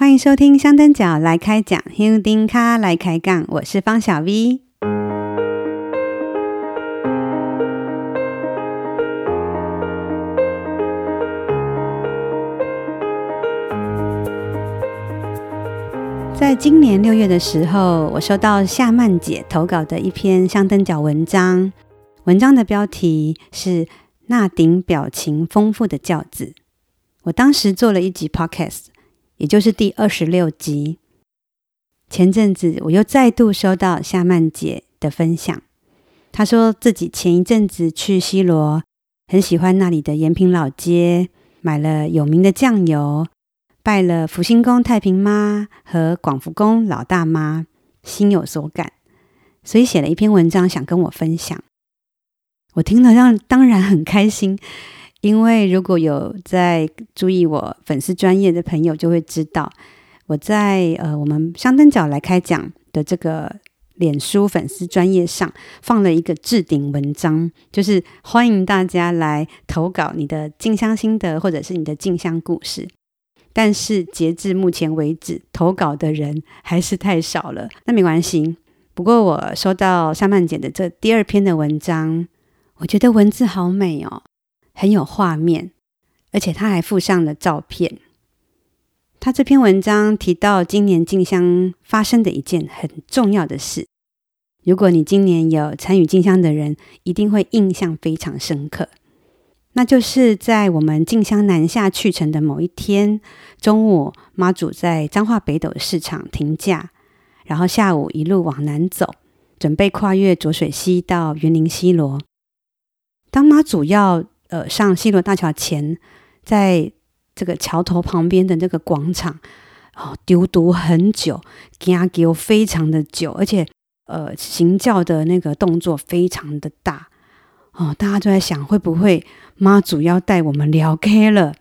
欢迎收听香灯脚来开讲，香灯脚来开杠，我是方小 V。在今年六月的时候，我收到夏曼姐投稿的一篇香灯脚文章，文章的标题是《那顶表情丰富的轿子》。我当时做了一集 podcast，也就是第二十六集。前阵子我又再度收到夏曼姐的分享，她说自己前一阵子去西罗，很喜欢那里的延平老街，买了有名的酱油，拜了福星宫太平妈和广福宫老大妈，心有所感，所以写了一篇文章想跟我分享。我听了让当然很开心。因为如果有在注意我粉丝专业的朋友，就会知道我在呃我们香灯角来开讲的这个脸书粉丝专页上放了一个置顶文章，就是欢迎大家来投稿你的静香心得或者是你的静香故事。但是截至目前为止，投稿的人还是太少了。那没关系，不过我收到夏曼姐的这第二篇的文章，我觉得文字好美哦。很有画面，而且他还附上了照片。他这篇文章提到今年进香发生的一件很重要的事。如果你今年有参与进香的人，一定会印象非常深刻。那就是在我们进香南下去程的某一天中午，妈祖在彰化北斗市场停驾，然后下午一路往南走，准备跨越浊水溪到云林西螺。当妈祖要呃，上西螺大桥前，在这个桥头旁边的那个广场，哦，丢毒很久，行轿非常的久，而且呃，行教的那个动作非常的大，哦，大家都在想会不会妈祖要带我们聊 K 了？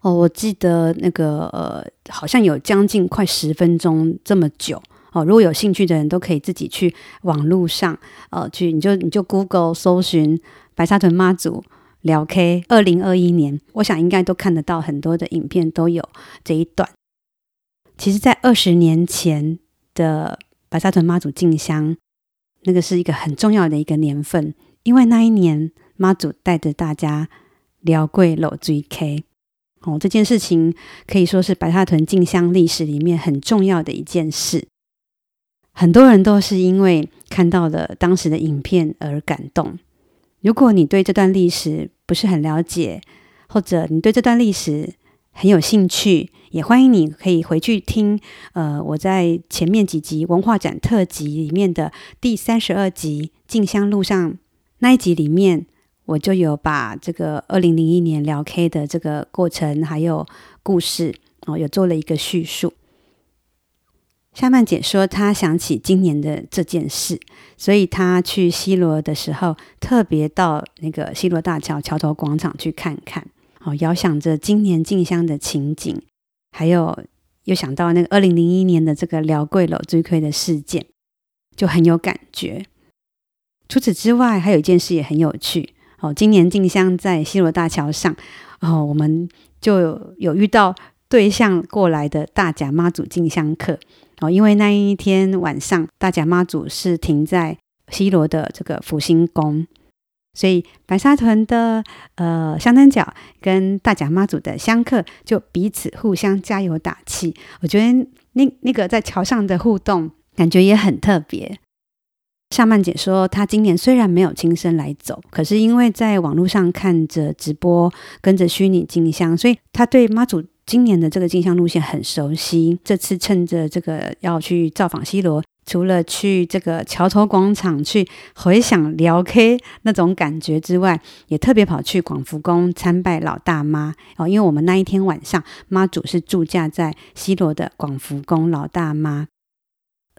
哦，我记得那个呃，好像有将近快十分钟这么久哦。如果有兴趣的人都可以自己去网络上，呃，去你就你就 Google 搜寻白沙屯妈祖。聊 K，二零二一年，我想应该都看得到很多的影片，都有这一段。其实，在二十年前的白沙屯妈祖进香，那个是一个很重要的一个年份，因为那一年妈祖带着大家聊贵楼追 K 哦，这件事情可以说是白沙屯进香历史里面很重要的一件事。很多人都是因为看到了当时的影片而感动。如果你对这段历史不是很了解，或者你对这段历史很有兴趣，也欢迎你可以回去听。呃，我在前面几集文化展特辑里面的第三十二集《进香路上》那一集里面，我就有把这个二零零一年聊 K 的这个过程还有故事哦，有做了一个叙述。夏曼姐说，她想起今年的这件事，所以她去西罗的时候，特别到那个西罗大桥桥头广场去看看，哦，遥想着今年进香的情景，还有又想到那个二零零一年的这个廖贵楼追亏的事件，就很有感觉。除此之外，还有一件事也很有趣，哦，今年进香在西罗大桥上，哦，我们就，有遇到对象过来的大甲妈祖进香客。哦，因为那一天晚上，大甲妈祖是停在西罗的这个福星宫，所以白沙屯的呃香灯角跟大甲妈祖的香客就彼此互相加油打气。我觉得那那个在桥上的互动感觉也很特别。夏曼姐说，她今年虽然没有亲身来走，可是因为在网络上看着直播，跟着虚拟进香，所以她对妈祖。今年的这个镜像路线很熟悉，这次趁着这个要去造访西罗，除了去这个桥头广场去回想聊 K 那种感觉之外，也特别跑去广福宫参拜老大妈哦。因为我们那一天晚上妈祖是住驾在西罗的广福宫老大妈，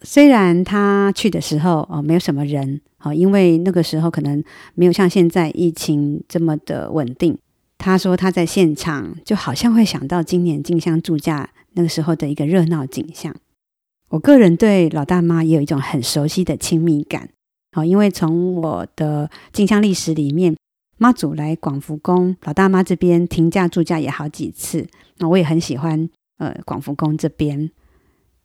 虽然他去的时候哦没有什么人哦，因为那个时候可能没有像现在疫情这么的稳定。他说他在现场就好像会想到今年进香住家那个时候的一个热闹景象。我个人对老大妈也有一种很熟悉的亲密感，好，因为从我的进香历史里面，妈祖来广福宫老大妈这边停驾驻驾也好几次，那我也很喜欢呃广福宫这边。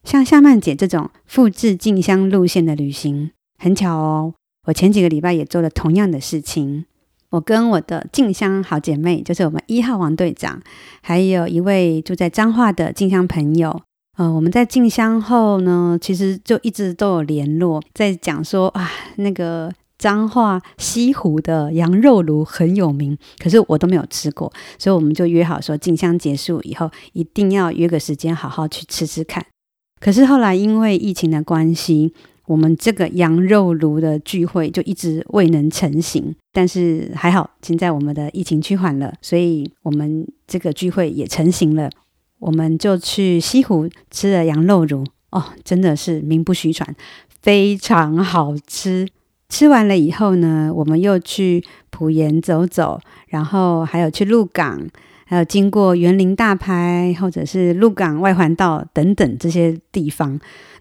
像夏曼姐这种复制进香路线的旅行，很巧哦，我前几个礼拜也做了同样的事情。我跟我的静香好姐妹，就是我们一号王队长，还有一位住在彰化的静香朋友，呃，我们在进香后呢，其实就一直都有联络，在讲说啊，那个彰化西湖的羊肉炉很有名，可是我都没有吃过，所以我们就约好说，进香结束以后，一定要约个时间，好好去吃吃看。可是后来因为疫情的关系，我们这个羊肉炉的聚会就一直未能成行，但是还好，现在我们的疫情趋缓了，所以我们这个聚会也成行了。我们就去西湖吃了羊肉炉，哦，真的是名不虚传，非常好吃。吃完了以后呢，我们又去埔盐走走，然后还有去鹿港。还有经过园林大排，或者是鹿港外环道等等这些地方，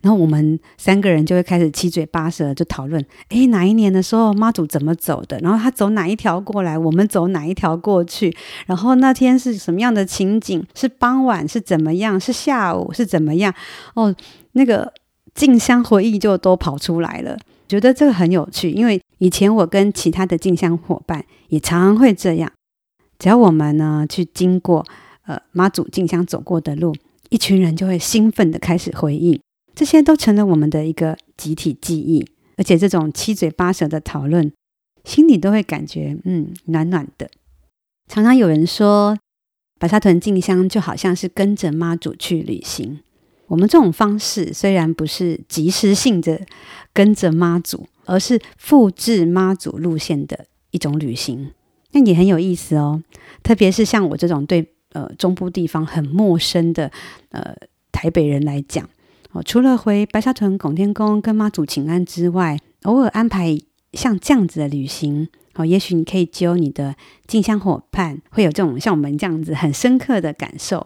然后我们三个人就会开始七嘴八舌就讨论：诶，哪一年的时候妈祖怎么走的？然后他走哪一条过来，我们走哪一条过去？然后那天是什么样的情景？是傍晚？是怎么样？是下午？是怎么样？哦，那个进香回忆就都跑出来了，觉得这个很有趣，因为以前我跟其他的进香伙伴也常常会这样。只要我们呢去经过呃妈祖进香走过的路，一群人就会兴奋地开始回忆，这些都成了我们的一个集体记忆。而且这种七嘴八舌的讨论，心里都会感觉嗯暖暖的。常常有人说，白沙屯进香就好像是跟着妈祖去旅行。我们这种方式虽然不是即时性的跟着妈祖，而是复制妈祖路线的一种旅行。那也很有意思哦，特别是像我这种对呃中部地方很陌生的呃台北人来讲，哦，除了回白沙屯拱天宫跟妈祖请安之外，偶尔安排像这样子的旅行，哦，也许你可以揪你的进香伙伴，会有这种像我们这样子很深刻的感受，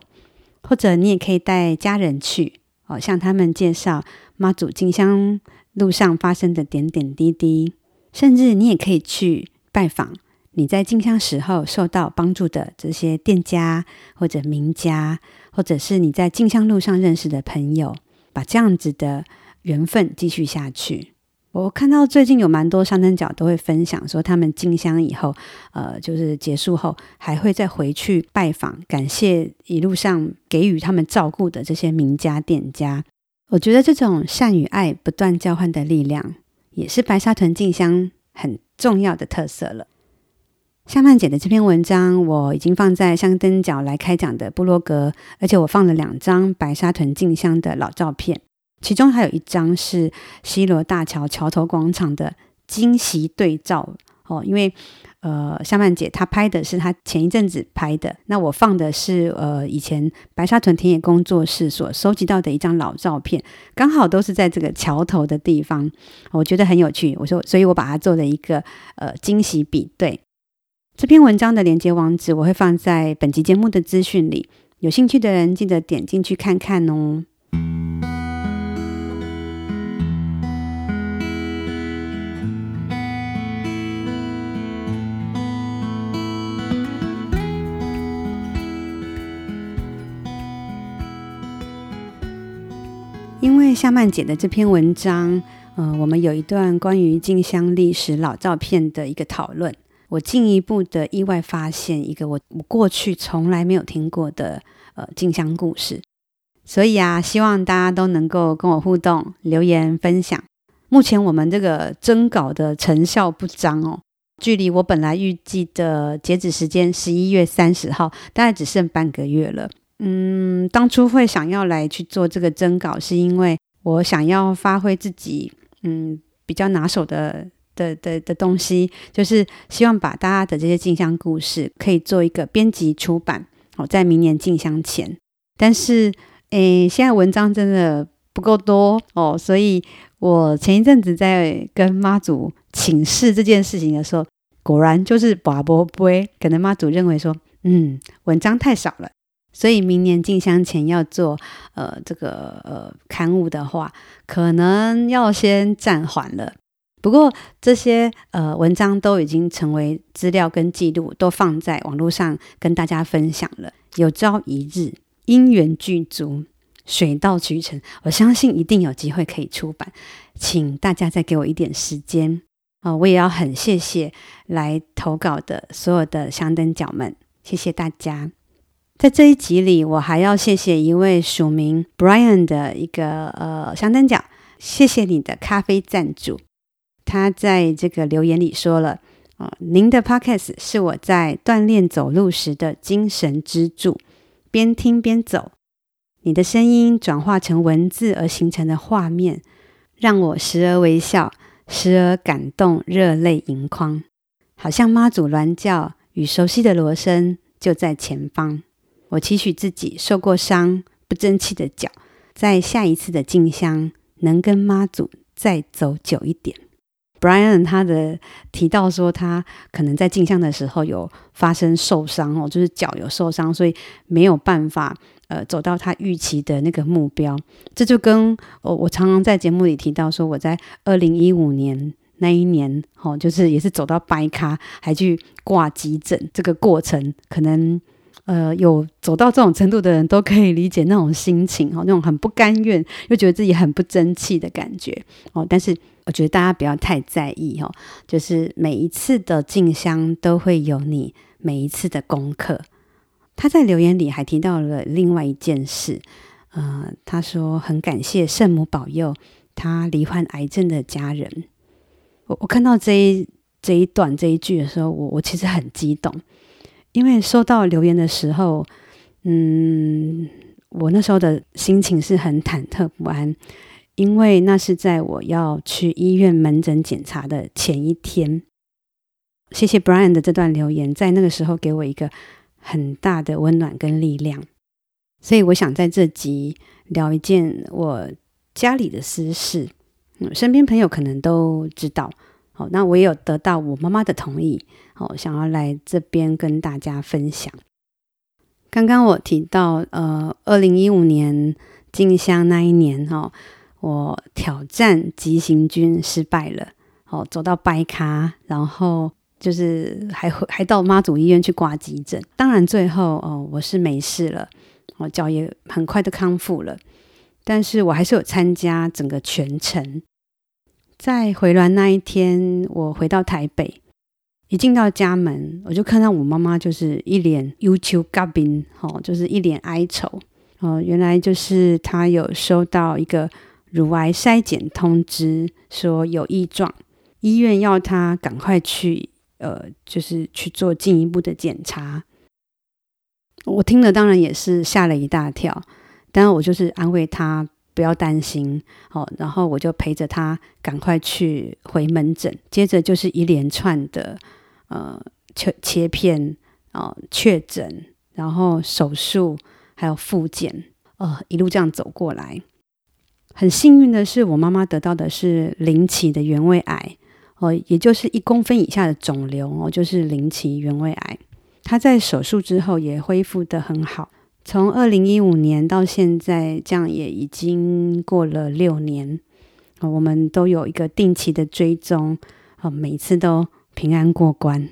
或者你也可以带家人去，哦，向他们介绍妈祖进香路上发生的点点滴滴，甚至你也可以去拜访。你在进香时候受到帮助的这些店家或者名家，或者是你在进香路上认识的朋友，把这样子的缘分继续下去。我看到最近有蛮多香灯脚都会分享说，他们进香以后，呃，就是结束后还会再回去拜访，感谢一路上给予他们照顾的这些名家店家。我觉得这种善与爱不断交换的力量，也是白沙屯进香很重要的特色了。夏曼姐的这篇文章，我已经放在香灯角来开讲的部落格，而且我放了两张白沙屯进香的老照片，其中还有一张是西螺大桥桥头广场的惊喜对照哦。因为呃，夏曼姐她拍的是她前一阵子拍的，那我放的是呃以前白沙屯田野工作室所收集到的一张老照片，刚好都是在这个桥头的地方，我觉得很有趣，我说，所以我把它做了一个呃惊喜比对。这篇文章的连接网址我会放在本集节目的资讯里，有兴趣的人记得点进去看看哦。因为夏曼姐的这篇文章，呃，我们有一段关于静香历史老照片的一个讨论。我进一步的意外发现一个我我过去从来没有听过的呃进香故事，所以啊，希望大家都能够跟我互动、留言分享。目前我们这个征稿的成效不彰哦，距离我本来预计的截止时间十一月三十号，大概只剩半个月了。嗯，当初会想要来去做这个征稿，是因为我想要发挥自己嗯比较拿手的。的的的东西，就是希望把大家的这些进香故事可以做一个编辑出版哦，在明年进香前。但是，诶，现在文章真的不够多哦，所以我前一阵子在跟妈祖请示这件事情的时候，果然就是拔波杯，可能妈祖认为说，嗯，文章太少了，所以明年进香前要做呃这个呃刊物的话，可能要先暂缓了。不过这些呃文章都已经成为资料跟记录，都放在网络上跟大家分享了。有朝一日因缘具足，水到渠成，我相信一定有机会可以出版，请大家再给我一点时间啊、我也要很谢谢来投稿的所有的香灯脚们，谢谢大家。在这一集里，我还要谢谢一位署名 Brian 的一个呃香灯脚，谢谢你的咖啡赞助。他在这个留言里说了啊、您的 Podcast 是我在锻炼走路时的精神支柱，边听边走。你的声音转化成文字而形成的画面，让我时而微笑，时而感动，热泪盈眶，好像妈祖銮轿与熟悉的锣声就在前方。我期许自己受过伤、不争气的脚，在下一次的进香能跟妈祖再走久一点。Brian 他的提到说，他可能在镜像的时候有发生受伤哦，就是脚有受伤，所以没有办法呃走到他预期的那个目标。这就跟我我常常在节目里提到说，我在二零一五年那一年哦，就是也是走到掰咖，还去挂急诊，这个过程可能。呃，有走到这种程度的人都可以理解那种心情哦，那种很不甘愿又觉得自己很不争气的感觉哦。但是我觉得大家不要太在意哦，就是每一次的进香都会有你每一次的功课。他在留言里还提到了另外一件事，呃，他说很感谢圣母保佑他罹患癌症的家人。我我看到这一这一段这一句的时候，我我其实很激动。因为收到留言的时候，嗯，我那时候的心情是很忐忑不安，因为那是在我要去医院门诊检查的前一天。谢谢 Brian 的这段留言，在那个时候给我一个很大的温暖跟力量。所以我想在这集聊一件我家里的私事，嗯，身边朋友可能都知道。好，那我也有得到我妈妈的同意，好，想要来这边跟大家分享。刚刚我提到，呃，二零一五年进香那一年，哈，我挑战急行军失败了，哦，走到掰咖，然后就是还还到妈祖医院去挂急诊，当然最后哦，我是没事了，我脚也很快的康复了，但是我还是有参加整个全程。在回銮那一天，我回到台北，一进到家门，我就看到我妈妈就是一脸忧愁嘎冰，哦，就是一脸哀愁，哦，原来就是她有收到一个乳癌筛检通知，说有异状，医院要她赶快去，呃，就是去做进一步的检查。我听了当然也是吓了一大跳，但我就是安慰她。不要担心，好，然后我就陪着他赶快去回门诊，接着就是一连串的呃切切片啊、呃、确诊，然后手术，还有复检，呃，一路这样走过来。很幸运的是，我妈妈得到的是零期的原位癌，哦、也就是一公分以下的肿瘤哦，就是零期原位癌。她在手术之后也恢复得很好。从二零一五年到现在，这样也已经过了六年，我们都有一个定期的追踪，每次都平安过关。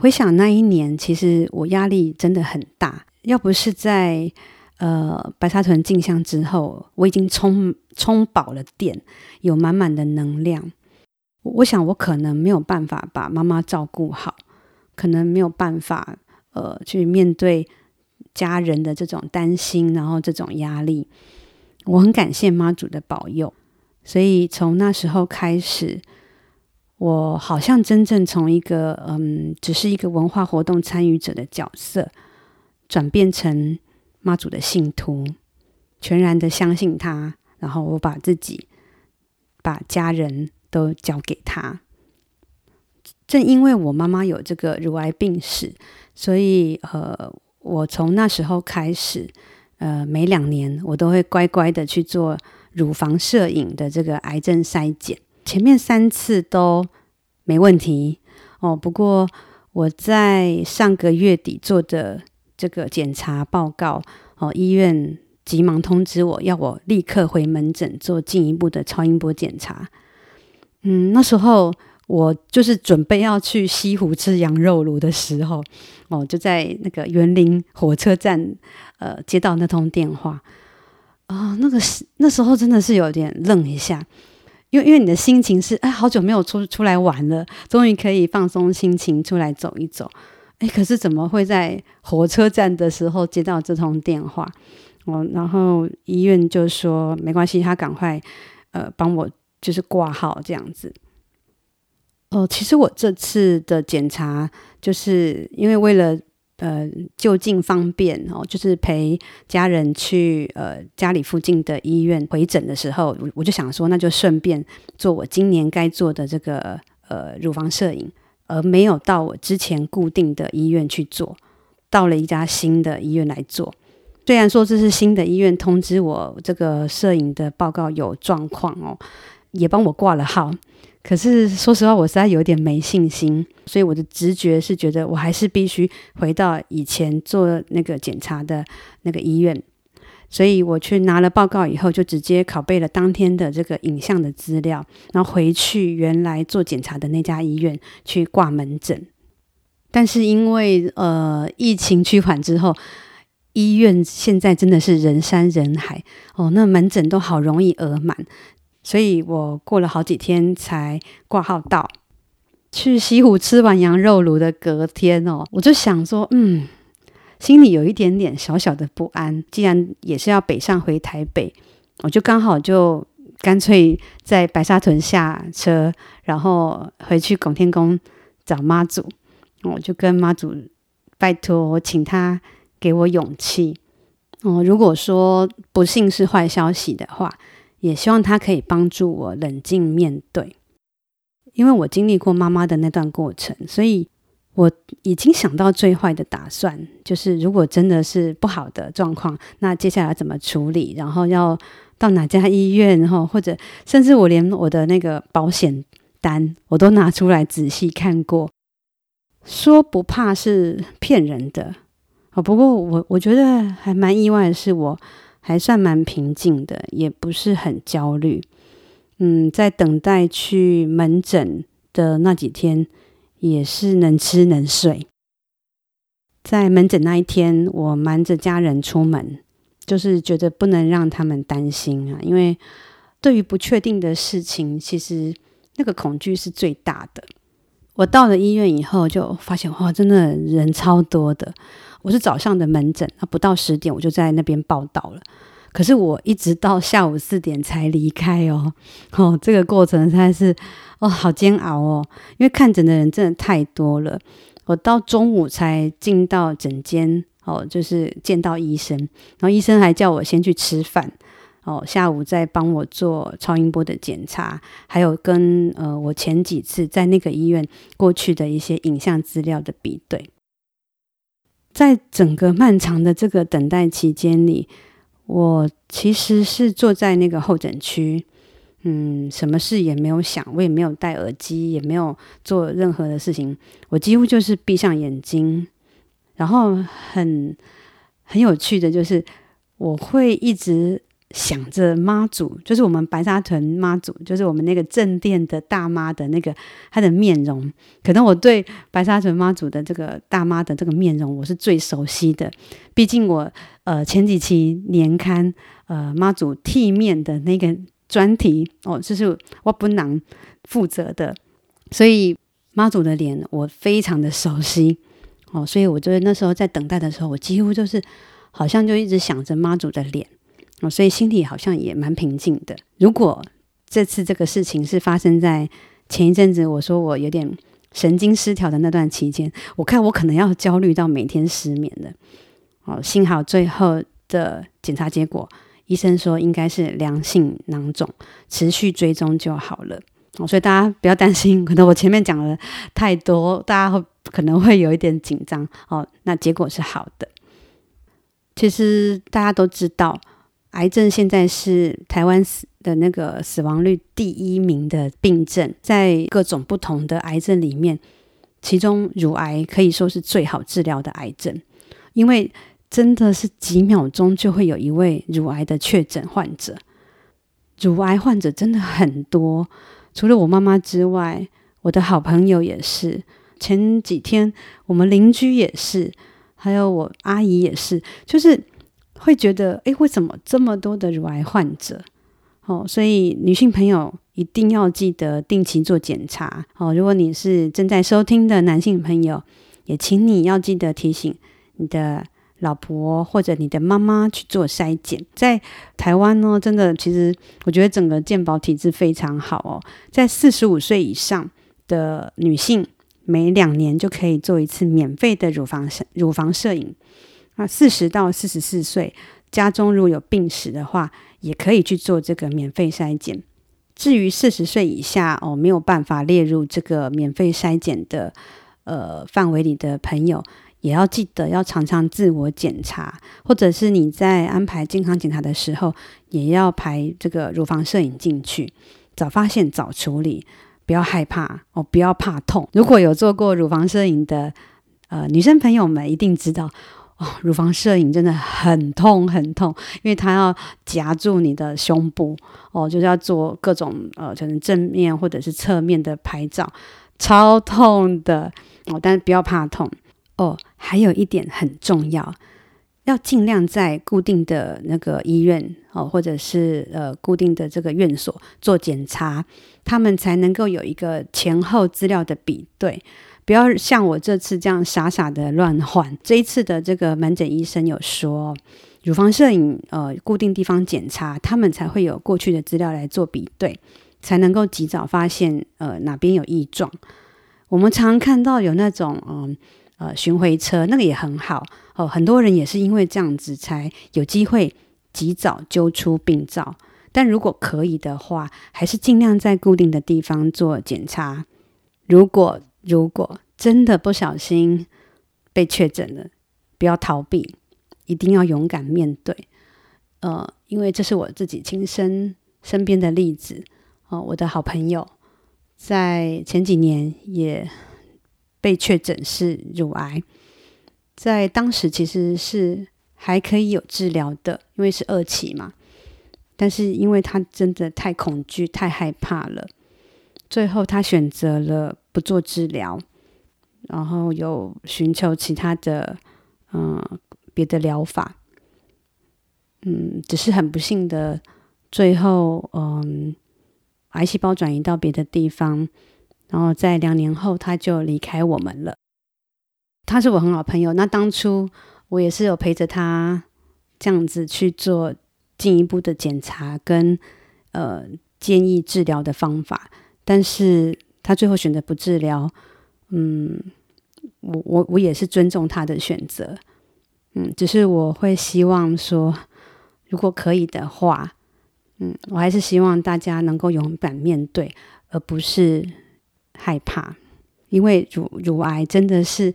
回想那一年，其实我压力真的很大，要不是在呃白沙屯进香之后，我已经充充饱了电，有满满的能量，我想我可能没有办法把妈妈照顾好，可能没有办法呃去面对。家人的这种担心，然后这种压力，我很感谢妈祖的保佑。所以从那时候开始，我好像真正从一个嗯，只是一个文化活动参与者的角色，转变成妈祖的信徒，全然的相信他。然后我把自己、把家人都交给他。正因为我妈妈有这个乳癌病史，所以呃。我从那时候开始，呃，每两年我都会乖乖的去做乳房摄影的这个癌症筛检，前面三次都没问题哦。不过我在上个月底做的这个检查报告，哦，医院急忙通知我要我立刻回门诊做进一步的超音波检查。嗯，那时候我就是准备要去西湖吃羊肉炉的时候，哦，就在那个园林火车站，呃，接到那通电话，啊、那个时那时候真的是有点愣一下，因为因为你的心情是，哎，好久没有出出来玩了，终于可以放松心情出来走一走，哎，可是怎么会在火车站的时候接到这通电话？哦，然后医院就说没关系，他赶快呃帮我就是挂号这样子。哦，其实我这次的检查就是因为为了呃就近方便哦，就是陪家人去呃家里附近的医院回诊的时候，我就想说那就顺便做我今年该做的这个呃乳房摄影，而没有到我之前固定的医院去做，到了一家新的医院来做。虽然说这是新的医院通知我这个摄影的报告有状况哦，也帮我挂了号，可是说实话，我实在有点没信心，所以我的直觉是觉得我还是必须回到以前做那个检查的那个医院，所以我去拿了报告以后，就直接拷贝了当天的这个影像的资料，然后回去原来做检查的那家医院去挂门诊，但是因为呃疫情趋缓之后。医院现在真的是人山人海哦，那门诊都好容易额满，所以我过了好几天才挂号到。去西湖吃完羊肉炉的隔天哦，我就想说，嗯，心里有一点点小小的不安。既然也是要北上回台北，我就刚好就干脆在白沙屯下车，然后回去拱天宫找妈祖。我就跟妈祖拜托，我请他。给我勇气哦！如果说不幸是坏消息的话，也希望他可以帮助我冷静面对。因为我经历过妈妈的那段过程，所以我已经想到最坏的打算，就是如果真的是不好的状况，那接下来怎么处理？然后要到哪家医院？然后或者甚至我连我的那个保险单我都拿出来仔细看过，说不怕是骗人的。哦，不过我我觉得还蛮意外的是，我还算蛮平静的，也不是很焦虑。嗯，在等待去门诊的那几天，也是能吃能睡。在门诊那一天，我瞒着家人出门，就是觉得不能让他们担心啊，因为对于不确定的事情，其实那个恐惧是最大的。我到了医院以后，就发现哇，真的人超多的。我是早上的门诊，不到十点我就在那边报到了。可是我一直到下午四点才离开哦，哦，这个过程实在是哦好煎熬哦，因为看诊的人真的太多了。我到中午才进到诊间哦，就是见到医生，然后医生还叫我先去吃饭哦，下午再帮我做超音波的检查，还有跟呃我前几次在那个医院过去的一些影像资料的比对。在整个漫长的这个等待期间里，我其实是坐在那个候诊区，嗯，什么事也没有想，我也没有戴耳机，也没有做任何的事情，我几乎就是闭上眼睛，然后很很有趣的就是，我会一直。想着妈祖，就是我们白沙屯妈祖，就是我们那个正殿的大妈的那个她的面容。可能我对白沙屯妈祖的这个大妈的这个面容，我是最熟悉的。毕竟我呃前几期年刊呃妈祖剃面的那个专题哦，就是我不能负责的，所以妈祖的脸我非常的熟悉哦。所以我觉得那时候在等待的时候，我几乎就是好像就一直想着妈祖的脸。哦所以心里好像也蛮平静的。如果这次这个事情是发生在前一阵子，我说我有点神经失调的那段期间，我看我可能要焦虑到每天失眠了。哦，幸好最后的检查结果，医生说应该是良性囊肿，持续追踪就好了。哦，所以大家不要担心，可能我前面讲了太多，大家会可能会有一点紧张。哦，那结果是好的。其实大家都知道。癌症现在是台湾死的那个死亡率第一名的病症，在各种不同的癌症里面，其中乳癌可以说是最好治疗的癌症，因为真的是几秒钟就会有一位乳癌的确诊患者。乳癌患者真的很多，除了我妈妈之外，我的好朋友也是，前几天我们邻居也是，还有我阿姨也是，就是会觉得，诶，为什么这么多的乳癌患者？哦，所以女性朋友一定要记得定期做检查哦。如果你是正在收听的男性朋友，也请你要记得提醒你的。老婆或者你的妈妈去做筛检，在台湾呢，真的其实我觉得整个健保体制非常好哦。在四十五岁以上的女性，每两年就可以做一次免费的乳房乳房摄影。那四十到四十四岁，家中如果有病史的话，也可以去做这个免费筛检。至于四十岁以下哦，没有办法列入这个免费筛检的呃范围里的朋友。也要记得要常常自我检查，或者是你在安排健康检查的时候，也要排这个乳房摄影进去，早发现早处理，不要害怕哦，不要怕痛。如果有做过乳房摄影的呃女生朋友们，一定知道乳房摄影真的很痛很痛，因为它要夹住你的胸部哦，就是要做各种呃，可能正面或者是侧面的拍照，超痛的哦，但是不要怕痛。哦，还有一点很重要，要尽量在固定的那个医院哦，或者是呃固定的这个院所做检查，他们才能够有一个前后资料的比对，不要像我这次这样傻傻的乱换。这一次的这个门诊医生有说，乳房摄影呃固定地方检查，他们才会有过去的资料来做比对，才能够及早发现呃哪边有异状。我们常看到有那种嗯。呃呃，巡回车那个也很好哦，很多人也是因为这样子才有机会及早揪出病灶。但如果可以的话，还是尽量在固定的地方做检查。如果如果真的不小心被确诊了，不要逃避，一定要勇敢面对。呃，因为这是我自己亲身身边的例子哦，我的好朋友在前几年也。被确诊是乳癌，在当时其实是还可以有治疗的，因为是二期嘛。但是因为他真的太恐惧、太害怕了，最后他选择了不做治疗，然后有寻求其他的嗯别的疗法。嗯，只是很不幸的，最后嗯癌细胞转移到别的地方。然后在两年后，他就离开我们了。他是我很好朋友，那当初我也是有陪着他这样子去做进一步的检查跟呃建议治疗的方法，但是他最后选择不治疗。嗯，我我我也是尊重他的选择。嗯，只是我会希望说，如果可以的话，嗯，我还是希望大家能够勇敢面对，而不是。害怕，因为乳乳癌真的是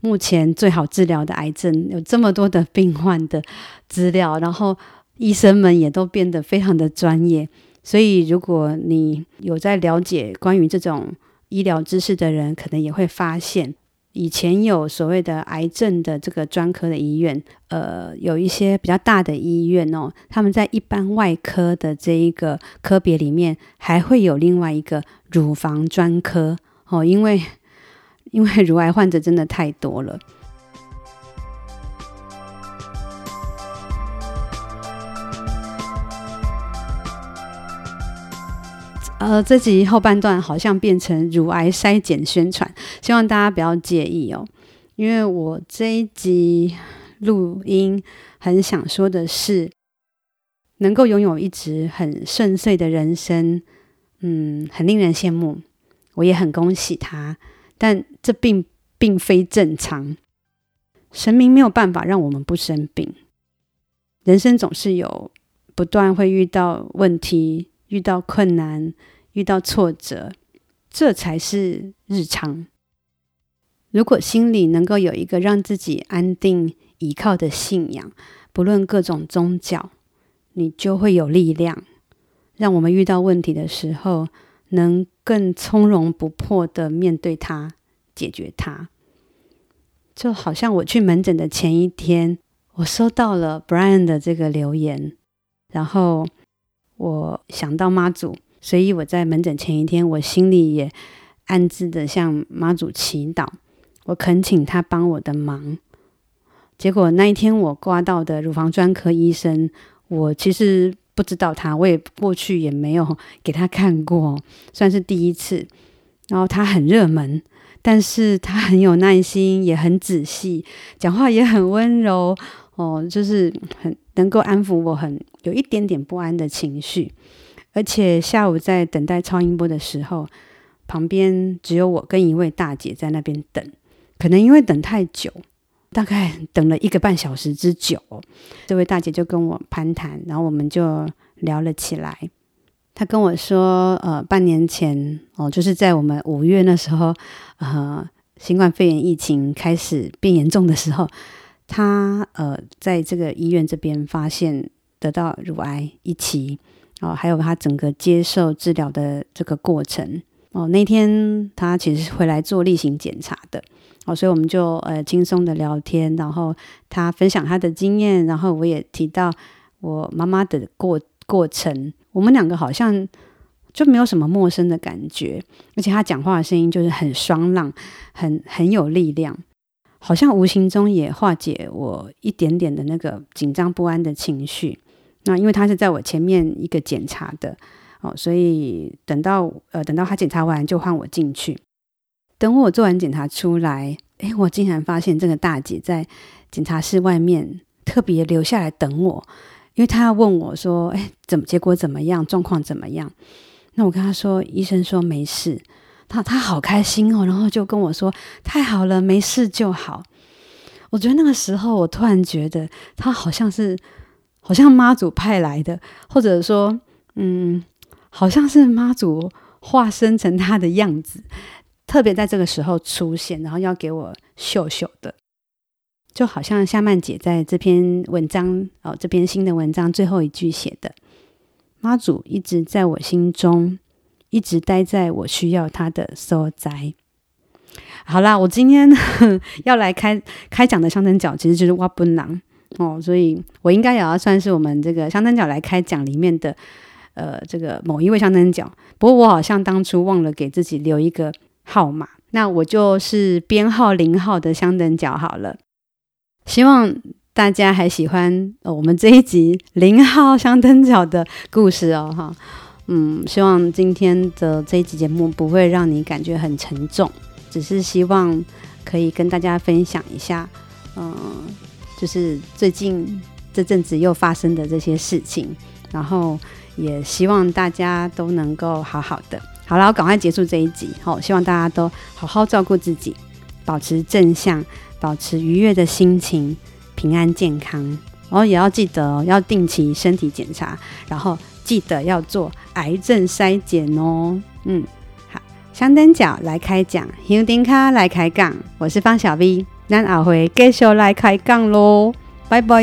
目前最好治疗的癌症，有这么多的病患的资料，然后医生们也都变得非常的专业。所以，如果你有在了解关于这种医疗知识的人，可能也会发现。以前有所谓的癌症的这个专科的医院，呃，有一些比较大的医院哦，他们在一般外科的这一个科别里面，还会有另外一个乳房专科哦，因为因为乳癌患者真的太多了。呃，这集后半段好像变成乳癌筛检宣传，希望大家不要介意哦。因为我这一集录音很想说的是，能够拥有一直很顺遂的人生，嗯，很令人羡慕，我也很恭喜他。但这并并非正常，神明没有办法让我们不生病，人生总是有不断会遇到问题。遇到困难，遇到挫折，这才是日常。如果心里能够有一个让自己安定依靠的信仰，不论各种宗教，你就会有力量，让我们遇到问题的时候，能更从容不迫地面对它，解决它。就好像我去门诊的前一天，我收到了 Brian 的这个留言，然后。我想到妈祖，所以我在门诊前一天，我心里也暗自的向妈祖祈祷，我恳请他帮我的忙。结果那一天我挂到的乳房专科医生，我其实不知道他，我也过去也没有给他看过，算是第一次。然后他很热门，但是他很有耐心，也很仔细，讲话也很温柔哦，就是很能够安抚我很有一点点不安的情绪。而且下午在等待超音波的时候，旁边只有我跟一位大姐在那边等，可能因为等太久。大概等了一个半小时之久，这位大姐就跟我攀谈，然后我们就聊了起来。她跟我说，呃，半年前哦，就是在我们五月那时候，呃，新冠肺炎疫情开始变严重的时候，他呃，在这个医院这边发现得到乳癌一期，哦，还有他整个接受治疗的这个过程。哦，那天他其实是回来做例行检查的。哦，所以我们就呃轻松的聊天，然后他分享他的经验，然后我也提到我妈妈的过过程，我们两个好像就没有什么陌生的感觉，而且他讲话的声音就是很爽朗，很很有力量，好像无形中也化解我一点点的那个紧张不安的情绪。那因为他是在我前面一个检查的，哦，所以等到呃等到他检查完就换我进去。等我做完检查出来，诶，我竟然发现这个大姐在检查室外面特别留下来等我，因为她要问我说：“诶，怎么结果怎么样？状况怎么样？”那我跟她说：“医生说没事。”他他好开心哦，然后就跟我说：“太好了，没事就好。”我觉得那个时候，我突然觉得他好像是好像妈祖派来的，或者说，嗯，好像是妈祖化身成他的样子。特别在这个时候出现，然后要给我秀秀的，就好像夏曼姐在这篇文章哦，这篇新的文章最后一句写的：“妈祖一直在我心中，一直待在我需要他的所在。”好啦，我今天 要来开开讲的香灯角，其实就是挖本人哦，所以我应该也要算是我们这个香灯角来开讲里面的呃这个某一位香灯角。不过我好像当初忘了给自己留一个。号码，那我就是编号零号的香灯角好了。希望大家还喜欢我们这一集零号香灯角的故事哦，哈，嗯，希望今天的这一集节目不会让你感觉很沉重，只是希望可以跟大家分享一下，嗯，就是最近这阵子又发生的这些事情，然后也希望大家都能够好好的。好了，我赶快结束这一集。好，希望大家都好好照顾自己，保持正向，保持愉悦的心情，平安健康。然后也要记得，要定期身体检查，然后记得要做癌症筛检哦。嗯，好，香灯脚来开讲，香灯卡来开讲，我是方小 V，咱下回继续来开讲喽，拜拜。